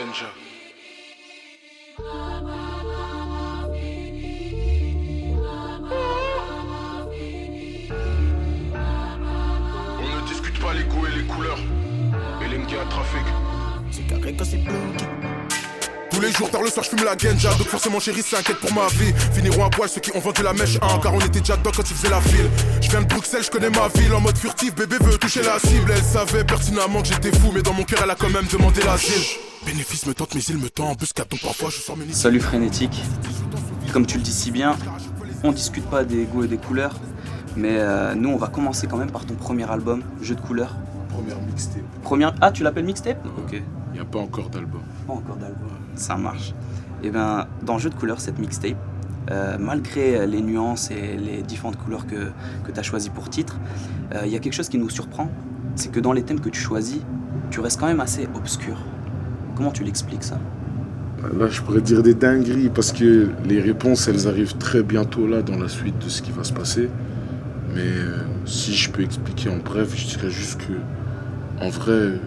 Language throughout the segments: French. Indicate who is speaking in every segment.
Speaker 1: On ne discute pas les goûts et les couleurs. Et les trafic.
Speaker 2: C'est carré quand c'est tous les jours, tard le soir, je fume la genja. Donc forcément, chérie, s'inquiète pour ma vie. Finiront à poil ceux qui ont vendu la mèche 1. Car on était déjà dedans quand ils faisaient la file. Je viens de Bruxelles, je connais ma ville. En mode furtif, bébé veut toucher la cible. Elle savait pertinemment que j'étais fou. Mais dans mon cœur, elle a quand même demandé l'asile. Bénéfice me tente, mais il me tend. En plus, donc parfois, je sors mes
Speaker 3: Salut Frénétique. Comme tu le dis si bien, on discute pas des goûts et des couleurs. Mais euh, nous, on va commencer quand même par ton premier album, Jeu de couleurs.
Speaker 1: Première mixtape.
Speaker 3: Première... Ah, tu l'appelles mixtape? Ok.
Speaker 1: Il n'y a pas encore d'album.
Speaker 3: Pas encore d'album ça marche. Et eh bien, dans Jeu de couleurs, cette mixtape, euh, malgré les nuances et les différentes couleurs que, que tu as choisies pour titre, euh, il y a quelque chose qui nous surprend, c'est que dans les thèmes que tu choisis, tu restes quand même assez obscur. Comment tu l'expliques ça?
Speaker 1: Là, je pourrais dire des dingueries parce que les réponses, elles arrivent très bientôt là dans la suite de ce qui va se passer. Mais euh, si je peux expliquer en bref, je dirais juste que, en vrai,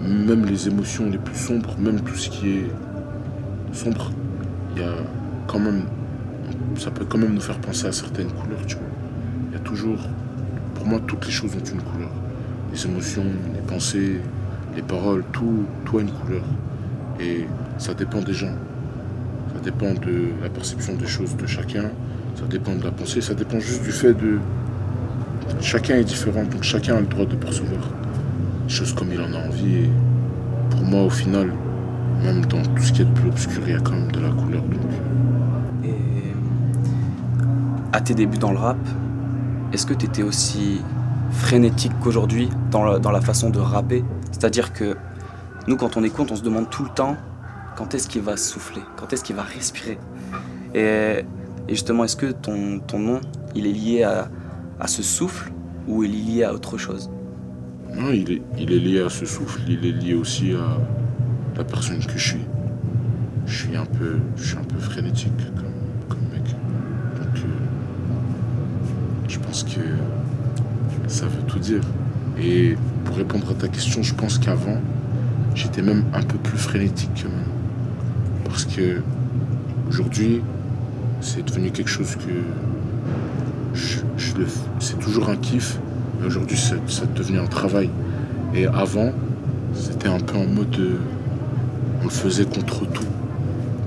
Speaker 1: même les émotions les plus sombres, même tout ce qui est sombre, il y a quand même, ça peut quand même nous faire penser à certaines couleurs, tu vois. Il y a toujours, pour moi, toutes les choses ont une couleur. Les émotions, les pensées, les paroles, tout, tout a une couleur. Et ça dépend des gens. Ça dépend de la perception des choses de chacun. Ça dépend de la pensée. Ça dépend juste du fait de. Chacun est différent, donc chacun a le droit de percevoir choses comme il en a envie. Et pour moi, au final, même dans tout ce qui est de plus obscur, il y a quand même de la couleur. Donc...
Speaker 3: Et à tes débuts dans le rap, est-ce que tu étais aussi frénétique qu'aujourd'hui dans la, façon de rapper? C'est-à-dire que nous, quand on écoute, on se demande tout le temps quand est-ce qu'il va souffler, quand est-ce qu'il va respirer? Et, justement, est-ce que ton, ton nom, il est lié à, à ce souffle ou il est lié à autre chose?
Speaker 1: Non, il est, lié à ce souffle, il est lié aussi à la personne que je suis. Je suis un peu, frénétique comme, mec. Donc, euh, je pense que ça veut tout dire. Et pour répondre à ta question, je pense qu'avant, j'étais même un peu plus frénétique que même. Parce que aujourd'hui, c'est devenu quelque chose que je, c'est toujours un kiff Aujourd'hui, ça, devenu un travail. Et avant, c'était un peu en mode. Euh, on le faisait contre tout.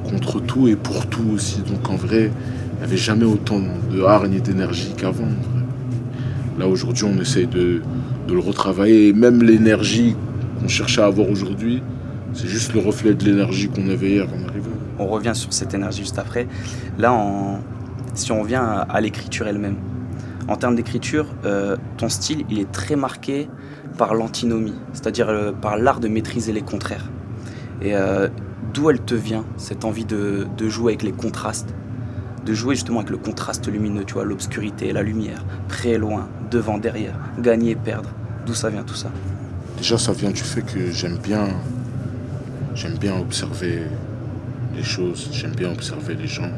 Speaker 1: Contre tout et pour tout aussi. Donc en vrai, il n'y avait jamais autant de hargne et d'énergie qu'avant. Là, aujourd'hui, on essaye de, le retravailler. Et même l'énergie qu'on cherchait à avoir aujourd'hui, c'est juste le reflet de l'énergie qu'on avait hier en arrivant.
Speaker 3: On revient sur cette énergie juste après. Là, si on vient à l'écriture elle-même, en termes d'écriture, euh, ton style, il est très marqué par l'antinomie, c'est-à-dire euh, par l'art de maîtriser les contraires. Et euh, d'où elle te vient, cette envie de, jouer avec les contrastes? De jouer justement avec le contraste lumineux, tu vois, l'obscurité, la lumière, près loin, devant, derrière, gagner perdre. D'où ça vient tout ça?
Speaker 1: Déjà, ça vient du fait que j'aime bien, j'aime bien observer les choses, j'aime bien observer les gens,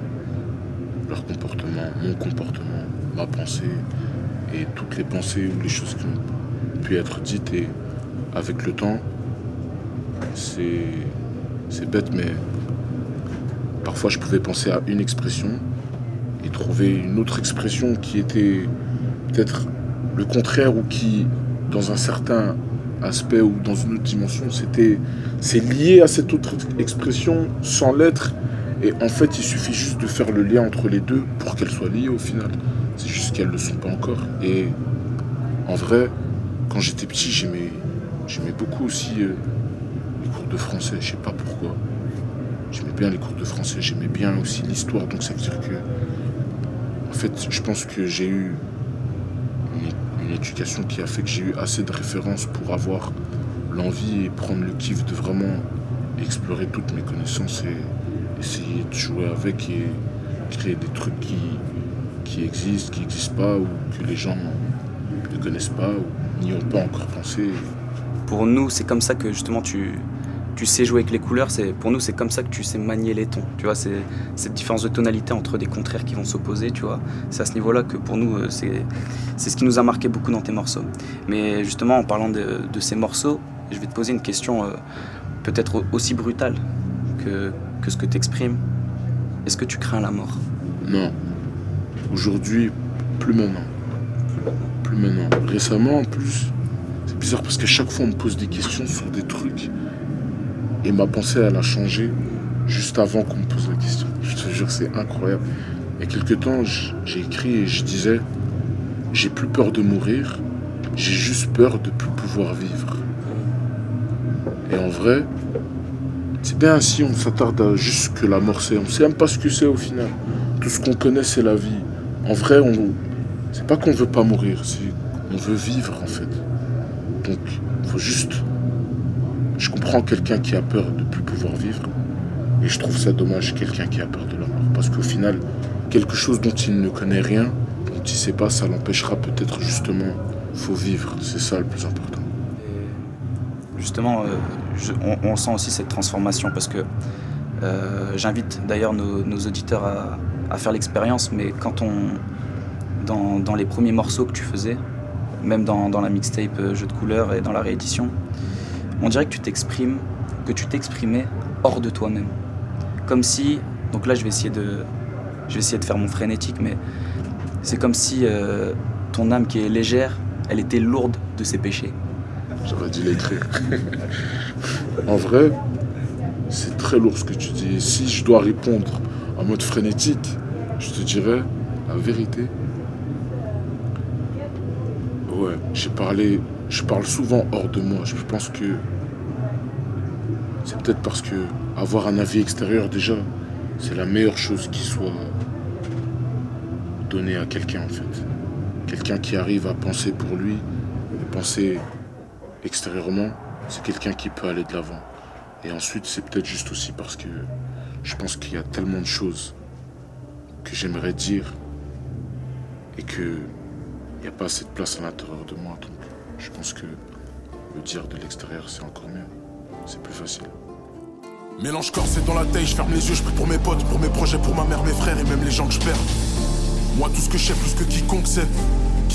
Speaker 1: leur comportement, mon comportement ma pensée et toutes les pensées ou les choses qui ont pu être dites. Et avec le temps, c'est bête, mais parfois je pouvais penser à une expression et trouver une autre expression qui était peut-être le contraire ou qui, dans un certain aspect ou dans une autre dimension, c'était c'est lié à cette autre expression sans l'être. Et en fait, il suffit juste de faire le lien entre les deux pour qu'elles soient liées au final. C'est juste qu'elles ne le sont pas encore. Et en vrai, quand j'étais petit, j'aimais, beaucoup aussi euh, les cours de français. Je sais pas pourquoi. J'aimais bien les cours de français. J'aimais bien aussi l'histoire. Donc ça veut dire que, en fait, je pense que j'ai eu une, éducation qui a fait que j'ai eu assez de références pour avoir l'envie et prendre le kiff de vraiment explorer toutes mes connaissances et essayer de jouer avec et créer des trucs qui, qui existent, qui n'existent pas, ou que les gens ne connaissent pas, ou n'y ont pas encore pensé.
Speaker 3: Pour nous, c'est comme ça que justement tu, tu sais jouer avec les couleurs, c'est pour nous c'est comme ça que tu sais manier les tons. Tu vois, c'est cette différence de tonalité entre des contraires qui vont s'opposer, tu vois. C'est à ce niveau-là que pour nous euh, c'est c'est ce qui nous a marqué beaucoup dans tes morceaux. Mais justement en parlant de, de, ces morceaux, je vais te poser une question. Euh, peut-être aussi brutal que, que ce que tu exprimes, est-ce que tu crains la mort?
Speaker 1: Non. Aujourd'hui, plus maintenant. Plus maintenant. Récemment, en plus, c'est bizarre parce que chaque fois, on me pose des questions sur des trucs. Et ma pensée, elle a changé juste avant qu'on me pose la question. Je te jure, c'est incroyable. Il y a quelques temps, j'ai écrit et je disais J'ai plus peur de mourir, j'ai juste peur de plus pouvoir vivre. Et en vrai, c'est bien si on s'attarde à juste que la mort c'est. On sait même pas ce que c'est au final. Tout ce qu'on connaît, c'est la vie. En vrai, on, c'est pas qu'on veut pas mourir, c'est qu'on veut vivre en fait. Donc, faut juste. Je comprends quelqu'un qui a peur de plus pouvoir vivre. Et je trouve ça dommage, quelqu'un qui a peur de la mort. Parce qu'au final, quelque chose dont il ne connaît rien, dont il sait pas, ça l'empêchera peut-être justement. Faut vivre, c'est ça le plus important.
Speaker 3: justement, euh, on, sent aussi cette transformation parce que j'invite d'ailleurs nos, auditeurs à, faire l'expérience, mais quand on. Dans, les premiers morceaux que tu faisais, même dans, dans la mixtape euh, Jeu de couleurs et dans la réédition, on dirait que tu t'exprimes, que tu t'exprimais hors de toi-même. Comme si, donc là je vais essayer de, je vais essayer de faire mon frénétique, mais c'est comme si euh, ton âme qui est légère, elle était lourde de ses péchés.
Speaker 1: J'aurais dû l'écrire. en vrai, c'est très lourd ce que tu dis. si je dois répondre en mode frénétique, je te dirais la vérité. Ouais, j'ai parlé, je parle souvent hors de moi. Je pense que c'est peut-être parce que avoir un avis extérieur déjà, c'est la meilleure chose qui soit donnée à quelqu'un en fait. Quelqu'un qui arrive à penser pour lui, et penser extérieurement, c'est quelqu'un qui peut aller de l'avant. Et ensuite, c'est peut-être juste aussi parce que je pense qu'il y a tellement de choses que j'aimerais dire et que il n'y a pas assez de place à l'intérieur de moi. Donc, je pense que le dire de l'extérieur, c'est encore mieux c'est plus facile.
Speaker 2: Mélange corps, c'est dans la taille, je ferme les yeux, je prie pour mes potes, pour mes projets, pour ma mère, mes frères et même les gens que je perds. Moi, tout ce que je sais, plus que quiconque sait.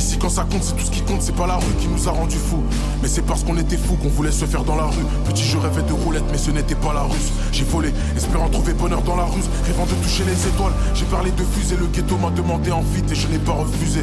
Speaker 2: Qu'ici, quand ça compte, c'est tout ce qui compte, c'est pas la rue qui nous a rendu fous. Mais c'est parce qu'on était fous qu'on voulait se faire dans la rue. Petit, je rêvais de roulette, mais ce n'était pas la russe. J'ai volé, espérant trouver bonheur dans la ruse, rêvant de toucher les étoiles. J'ai parlé de fusée, le ghetto m'a demandé en vite et je n'ai pas refusé.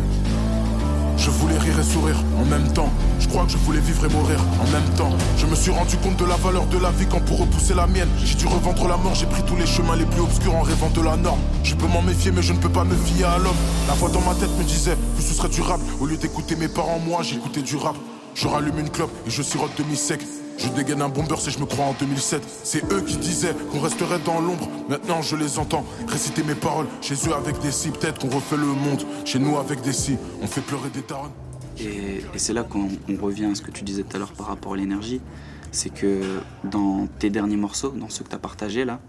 Speaker 2: Je voulais rire et sourire en même temps. Je crois que je voulais vivre et mourir en même temps. Je me suis rendu compte de la valeur de la vie quand pour repousser la mienne, j'ai dû revendre la mort. J'ai pris tous les chemins les plus obscurs en rêvant de la norme. Je peux m'en méfier, mais je ne peux pas me fier à l'homme. La voix dans ma tête me disait que ce serait durable. Au lieu d'écouter mes parents, moi j'écoutais du rap. Je rallume une clope et je sirote demi-sec. Je dégaine un bomber si je me crois en 2007. C'est eux qui disaient qu'on resterait dans l'ombre. Maintenant je les entends réciter mes paroles. Chez eux avec des si, peut-être qu'on refait le monde. Chez nous avec des si, on fait pleurer des taronnes.
Speaker 3: Et, c'est là qu'on revient à ce que tu disais tout à l'heure par rapport à l'énergie. C'est que dans tes derniers morceaux, dans ceux que tu as partagés là,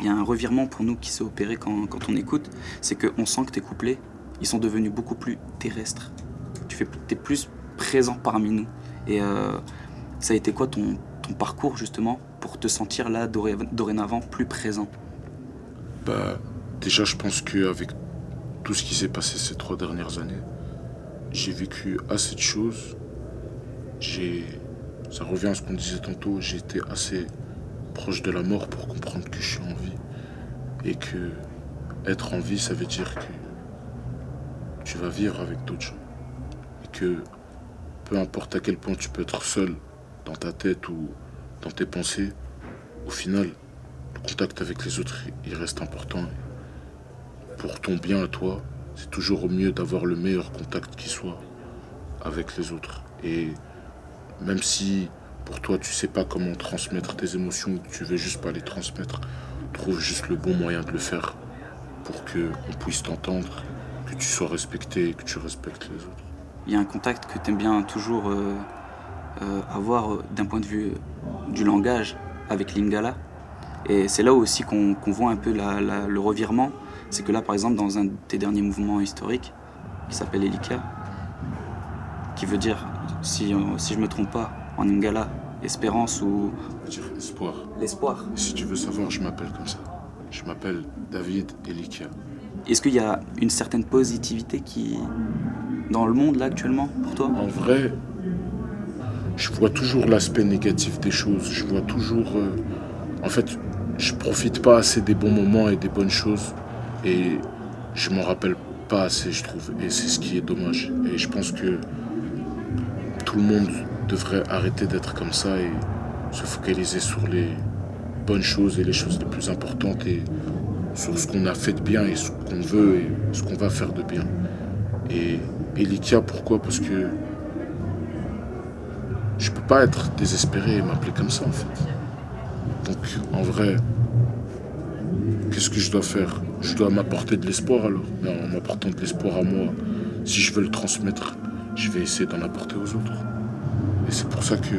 Speaker 3: il y a un revirement pour nous qui s'est opéré quand, on écoute. C'est qu'on sent que tes couplets, ils sont devenus beaucoup plus terrestres. Tu fais, es plus présent parmi nous. Et euh, ça a été quoi ton, parcours justement pour te sentir là dorénavant plus présent?
Speaker 1: Bah déjà je pense qu'avec tout ce qui s'est passé ces trois dernières années, j'ai vécu assez de choses. J'ai, ça revient à ce qu'on disait tantôt, j'ai été assez proche de la mort pour comprendre que je suis en vie. Et que être en vie, ça veut dire que tu vas vivre avec d'autres gens. Et que peu importe à quel point tu peux être seul dans ta tête ou dans tes pensées, au final, le contact avec les autres, il reste important. Pour ton bien à toi, c'est toujours au mieux d'avoir le meilleur contact qui soit avec les autres. Et même si pour toi tu sais pas comment transmettre tes émotions, tu veux juste pas les transmettre, trouve juste le bon moyen de le faire pour que on puisse t'entendre, que tu sois respecté que tu respectes les autres.
Speaker 3: Il y a un contact que tu aimes bien toujours euh, avoir euh, d'un point de vue du langage avec Lingala. Et c'est là aussi qu'on voit un peu le revirement c'est que là, par exemple, dans un de tes derniers mouvements historiques, qui s'appelle Elika, qui veut dire, si, si je me trompe pas, en Ingala, espérance ou.
Speaker 1: dire espoir.
Speaker 3: L'espoir.
Speaker 1: Si tu veux savoir, je m'appelle comme ça. Je m'appelle David Elika.
Speaker 3: Est-ce qu'il y a une certaine positivité qui. dans le monde là actuellement, pour toi?
Speaker 1: En vrai, je vois toujours l'aspect négatif des choses. Je vois toujours. euh, en fait, je profite pas assez des bons moments et des bonnes choses. Et je m'en rappelle pas assez, je trouve. Et c'est ce qui est dommage. Et je pense que tout le monde devrait arrêter d'être comme ça et se focaliser sur les bonnes choses et les choses les plus importantes et sur ce qu'on a fait de bien et ce qu'on veut et ce qu'on va faire de bien. Et Elikia, pourquoi? Parce que je peux pas être désespéré et m'appeler comme ça en fait. Donc en vrai, qu'est-ce que je dois faire? Je dois m'apporter de l'espoir alors. Mais en m'apportant de l'espoir à moi, si je veux le transmettre, je vais essayer d'en apporter aux autres. Et c'est pour ça que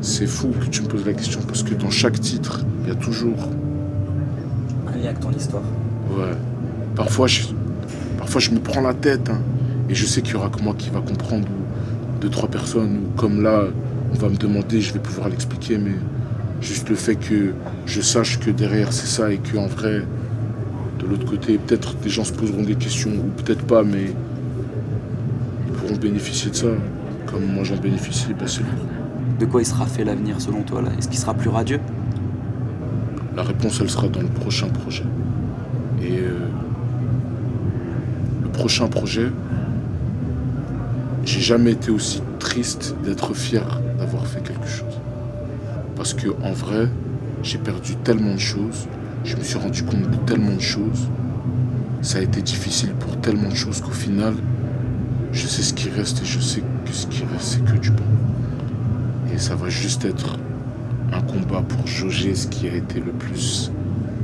Speaker 1: c'est fou que tu me poses la question parce que dans chaque titre, il y a toujours
Speaker 3: Un lien avec ton histoire.
Speaker 1: Ouais. Parfois, je, parfois, je me prends la tête. hein, et je sais qu'il y aura que moi qui va comprendre. Deux, trois personnes. Ou comme là, on va me demander, je vais pouvoir l'expliquer. Mais juste le fait que je sache que derrière, c'est ça. Et qu'en vrai, de l'autre côté, peut-être des gens se poseront des questions. Ou peut-être pas, mais ils pourront bénéficier de ça. Comme moi, j'en bénéficie, bah, c'est.
Speaker 3: De quoi il sera fait l'avenir selon toi là? Est-ce qu'il sera plus radieux?
Speaker 1: La réponse, elle sera dans le prochain projet. Et euh, le prochain projet, jamais été aussi triste d'être fier d'avoir fait quelque chose. Parce que en vrai, j'ai perdu tellement de choses, je me suis rendu compte de tellement de choses, ça a été difficile pour tellement de choses qu'au final, je sais ce qui reste et je sais que ce qui reste, c'est que du bon. Et ça va juste être un combat pour jauger ce qui a été le plus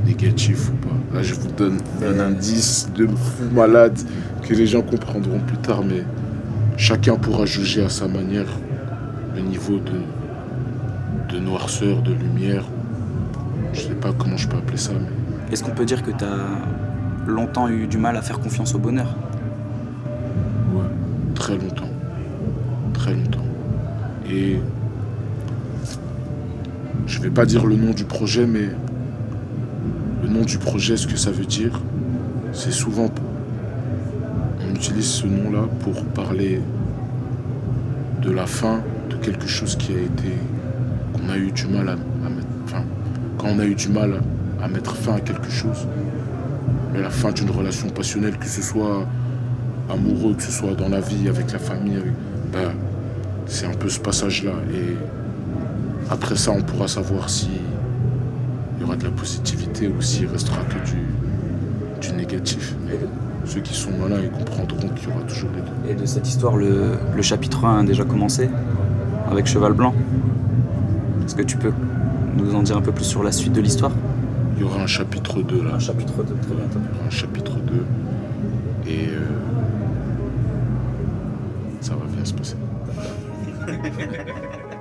Speaker 1: négatif ou pas. Là, je vous donne un indice de fou malade que les gens comprendront plus tard, mais chacun pourra juger à sa manière le niveau de, de noirceur, de lumière. Je sais pas comment je peux appeler ça, mais
Speaker 3: Est-ce qu'on peut dire que tu as longtemps eu du mal à faire confiance au bonheur?
Speaker 1: Ouais, très longtemps. Très longtemps. Et je vais pas dire le nom du projet, mais le nom du projet, ce que ça veut dire, c'est souvent. On utilise ce nom-là pour parler de la fin de quelque chose qui a été. qu'on a eu du mal à, mettre. Enfin, quand on a eu du mal à mettre fin à quelque chose, mais la fin d'une relation passionnelle, que ce soit amoureux, que ce soit dans la vie, avec la famille, ben, c'est un peu ce passage-là. Et après ça, on pourra savoir si il y aura de la positivité ou s'il restera que du, du négatif. Ceux qui sont malins, ils comprendront qu'il y aura toujours les deux.
Speaker 3: Et de cette histoire, le, le chapitre 1 a déjà commencé avec Cheval Blanc. Est-ce que tu peux nous en dire un peu plus sur la suite de l'histoire?
Speaker 1: Il y aura un chapitre 2 là.
Speaker 3: chapitre 2, très bientôt.
Speaker 1: Il y aura un chapitre 2. Et euh, ça va bien se passer.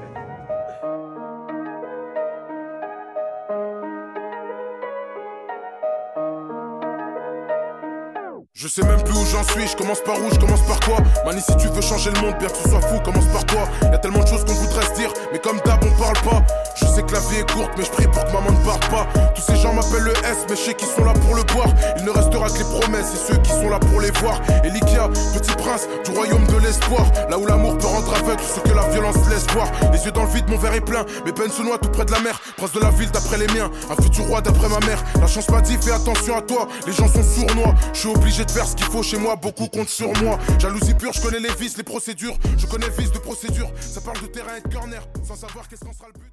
Speaker 2: sais même plus où j'en suis, je commence par où, je commence par quoi? Mani si tu veux changer le monde, bien que tu sois fou, commence par toi. Y a tellement de choses qu'on voudrait se dire, mais comme d'hab on parle pas. Je sais que la vie est courte, mais je prie pour que maman ne parte pas. Tous ces gens m'appellent le S, mais je sais qu'ils sont là pour le boire. Il ne restera que les promesses et ceux qui sont là pour les voir. Elikia, petit prince du royaume de l'espoir. Là où l'amour peut rendre aveugle ce que la violence laisse voir. Les yeux dans le vide, mon verre est plein, mes peines se noient tout près de la mer. Prince de la ville d'après les miens, un futur roi d'après ma mère. La chance m'a dit fais attention à toi, les gens sont sournois. Je suis obligé de faire ce qu'il faut chez moi, beaucoup comptent sur moi. Jalousie pure, je connais les vices, les procédures. Je connais le vice de procédure, ça parle de terrain et de corner Sans savoir qu'est-ce qu'en sera le but